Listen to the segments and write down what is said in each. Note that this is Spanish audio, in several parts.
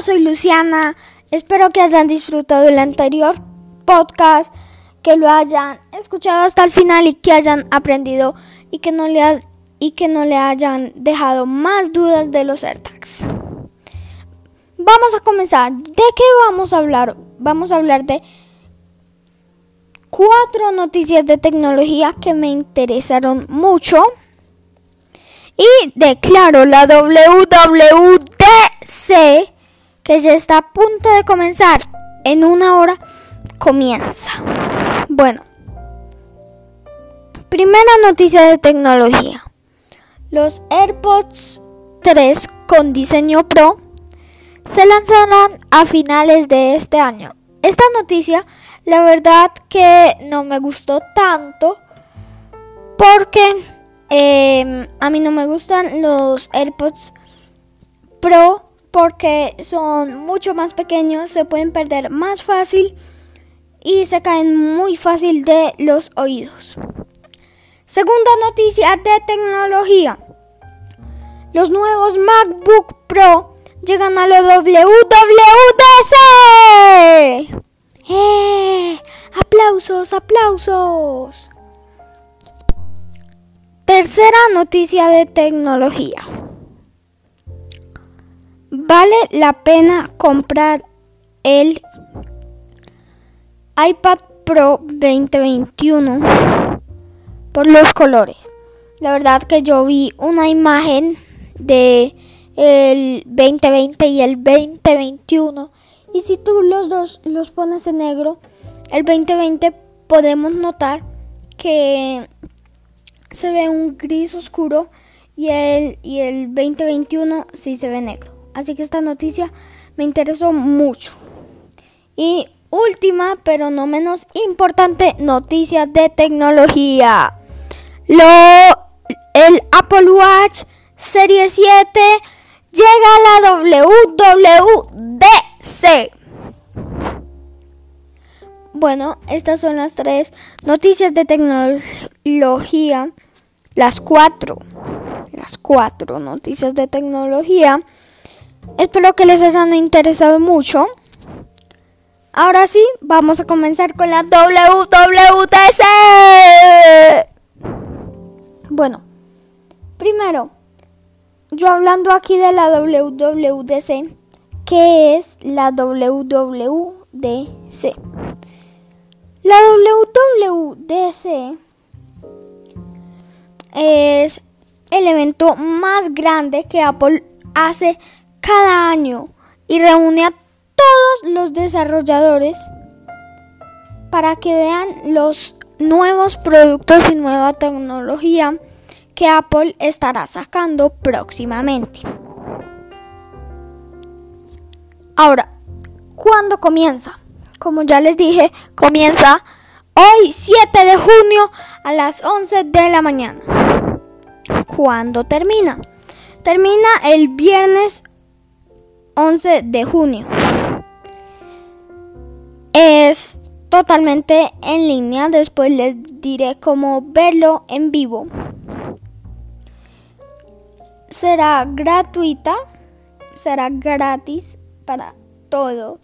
Soy Luciana. Espero que hayan disfrutado el anterior podcast, que lo hayan escuchado hasta el final y que hayan aprendido y que no le, y que no le hayan dejado más dudas de los AirTags. Vamos a comenzar. ¿De qué vamos a hablar? Vamos a hablar de cuatro noticias de tecnología que me interesaron mucho. Y declaro la WWDC que ya está a punto de comenzar. En una hora comienza. Bueno, primera noticia de tecnología. Los AirPods 3 con diseño Pro se lanzarán a finales de este año. Esta noticia, la verdad que no me gustó tanto porque Em, a mí no me gustan los AirPods Pro porque son mucho más pequeños, se pueden perder más fácil y se caen muy fácil de los oídos. Segunda noticia de tecnología. Los nuevos MacBook Pro llegan a la WWDC. ¡Eh! ¡Aplausos, aplausos! Tercera noticia de tecnología. Vale la pena comprar el iPad Pro 2021 por los colores. La verdad que yo vi una imagen de el 2020 y el 2021 y si tú los dos los pones en negro, el 2020 podemos notar que se ve un gris oscuro y el, y el 2021 sí se ve negro. Así que esta noticia me interesó mucho. Y última, pero no menos importante, noticia de tecnología. Lo, el Apple Watch Serie 7 llega a la WWDC. Bueno, estas son las tres noticias de tecnología las cuatro, las cuatro noticias de tecnología. Espero que les hayan interesado mucho. Ahora sí, vamos a comenzar con la WWDC. Bueno, primero, yo hablando aquí de la WWDC, ¿qué es la WWDC? La WWDC es el evento más grande que Apple hace cada año y reúne a todos los desarrolladores para que vean los nuevos productos y nueva tecnología que Apple estará sacando próximamente. Ahora, ¿cuándo comienza? Como ya les dije, comienza hoy 7 de junio a las 11 de la mañana. ¿Cuándo termina? Termina el viernes 11 de junio. Es totalmente en línea. Después les diré cómo verlo en vivo. Será gratuita. Será gratis para todo.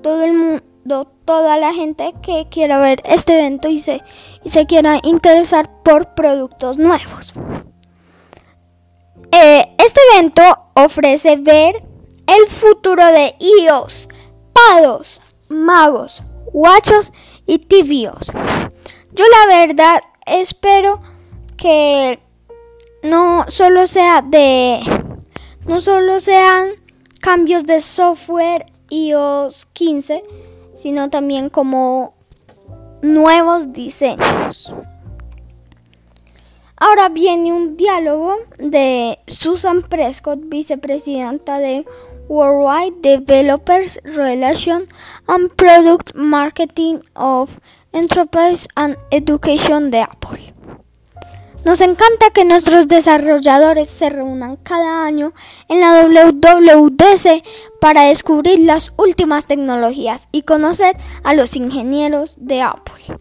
Todo el mundo, toda la gente que quiera ver este evento y se, y se quiera interesar por productos nuevos. Eh, este evento ofrece ver el futuro de iOS, pados, magos, guachos y tibios. Yo la verdad espero que no solo sea de no solo sean cambios de software iOS 15, sino también como nuevos diseños. Ahora viene un diálogo de Susan Prescott, vicepresidenta de Worldwide Developers Relation and Product Marketing of Enterprise and Education de Apple. Nos encanta que nuestros desarrolladores se reúnan cada año en la WWDC para descubrir las últimas tecnologías y conocer a los ingenieros de Apple.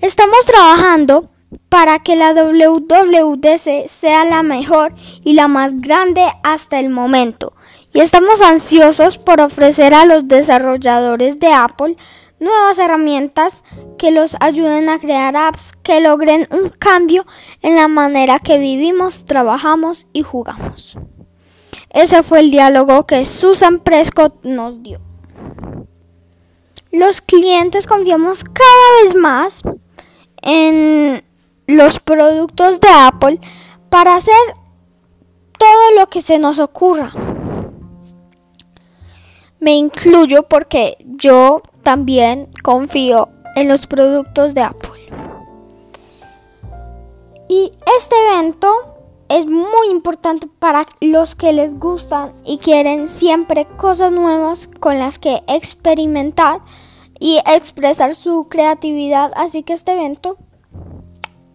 Estamos trabajando para que la WWDC sea la mejor y la más grande hasta el momento y estamos ansiosos por ofrecer a los desarrolladores de Apple nuevas herramientas que los ayuden a crear apps que logren un cambio en la manera que vivimos, trabajamos y jugamos. Ese fue el diálogo que Susan Prescott nos dio. Los clientes confiamos cada vez más en los productos de Apple para hacer todo lo que se nos ocurra. Me incluyo porque yo también confío en los productos de Apple. Y este evento es muy importante para los que les gustan y quieren siempre cosas nuevas con las que experimentar y expresar su creatividad. Así que este evento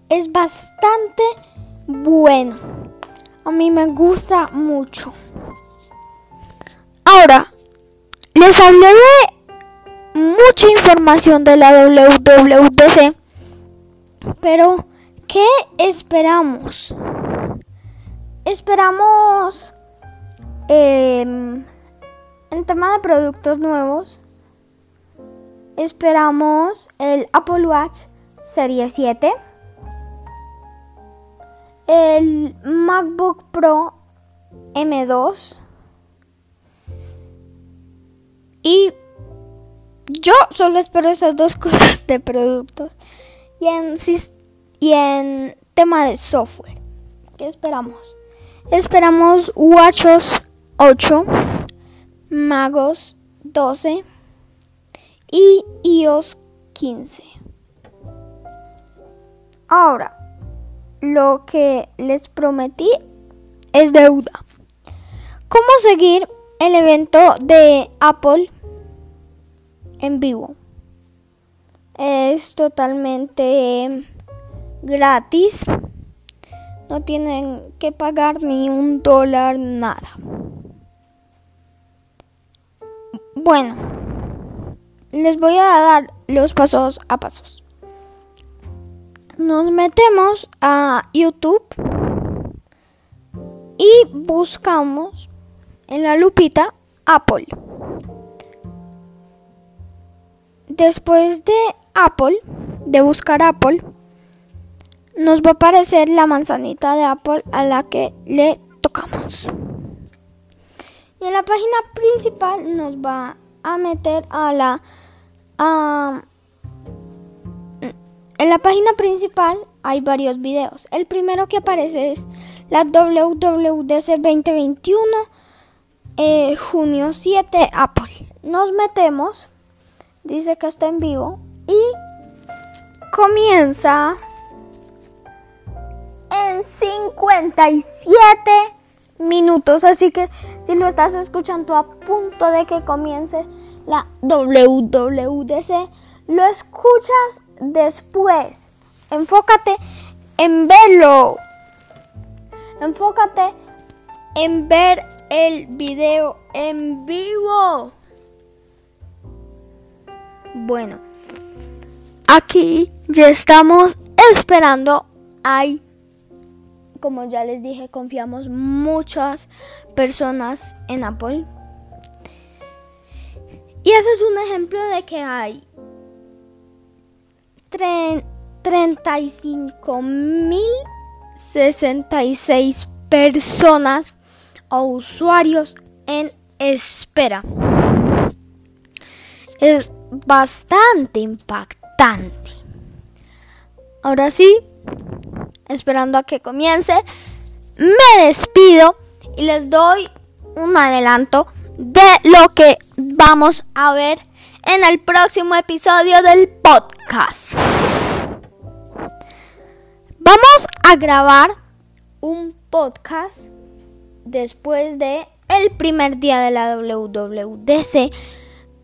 es bastante bueno. A mí me gusta mucho. Ahora, les hablé de mucha información de la WWDC, pero ¿qué esperamos? Esperamos em, en tema de productos nuevos. Esperamos el Apple Watch Serie 7 el MacBook Pro M2 y yo solo espero esas dos cosas de productos y en, tema de software. ¿Qué esperamos? Esperamos WatchOS 8, Magos 12 y iOS 15. Ahora, lo que les prometí es deuda. ¿Cómo seguir el evento de Apple en vivo? Es totalmente gratis. No tienen que pagar ni un dólar, nada. Bueno, les voy a dar los pasos a pasos nos metemos a YouTube y buscamos en la lupita Apple. Después de Apple, de buscar Apple, nos va a aparecer la manzanita de Apple a la que le tocamos. Y en la página principal nos va a meter a la en la página principal hay varios videos. El primero que aparece es la WWDC 2021, eh, junio 7, Apple. Nos metemos, dice que está en vivo y comienza en 57 minutos. Así que si lo estás escuchando a punto de que comience la WWDC, lo escuchas después. Enfócate en verlo. Enfócate en ver el video en vivo. Bueno, aquí ya estamos esperando. Hay, como ya les dije, confiamos muchas personas en Apple. Y ese es un ejemplo de que hay 35.066 personas o usuarios en espera. Es bastante impactante. Ahora sí, esperando a que comience, me despido y les doy un adelanto de lo que vamos a ver en el próximo episodio del Vamos a grabar un podcast después de el primer día de la WWDC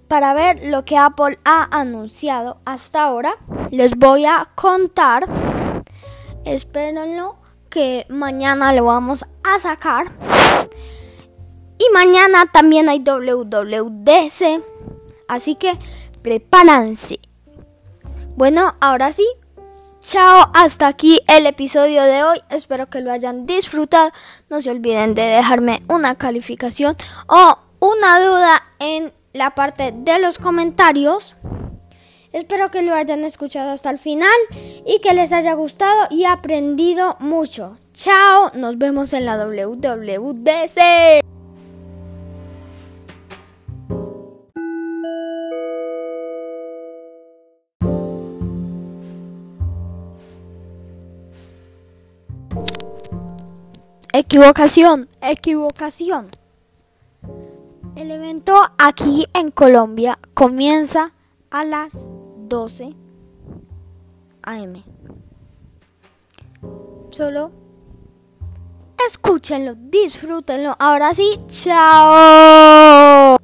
para ver lo que Apple ha anunciado hasta ahora. Les voy a contar. Espérenlo que mañana lo vamos a sacar. Y mañana también hay WWDC Así que prepárense. Bueno, ahora sí, chao, hasta aquí el episodio de hoy. Espero que lo hayan disfrutado. No se olviden de dejarme una calificación o una duda en la parte de los comentarios. Espero que lo hayan escuchado hasta el final y que les haya gustado y aprendido mucho. Chao, nos vemos en la WWDC. Equivocación, equivocación. El evento aquí en Colombia comienza a las 12 am. Solo escúchenlo, disfrútenlo. Ahora sí, chao.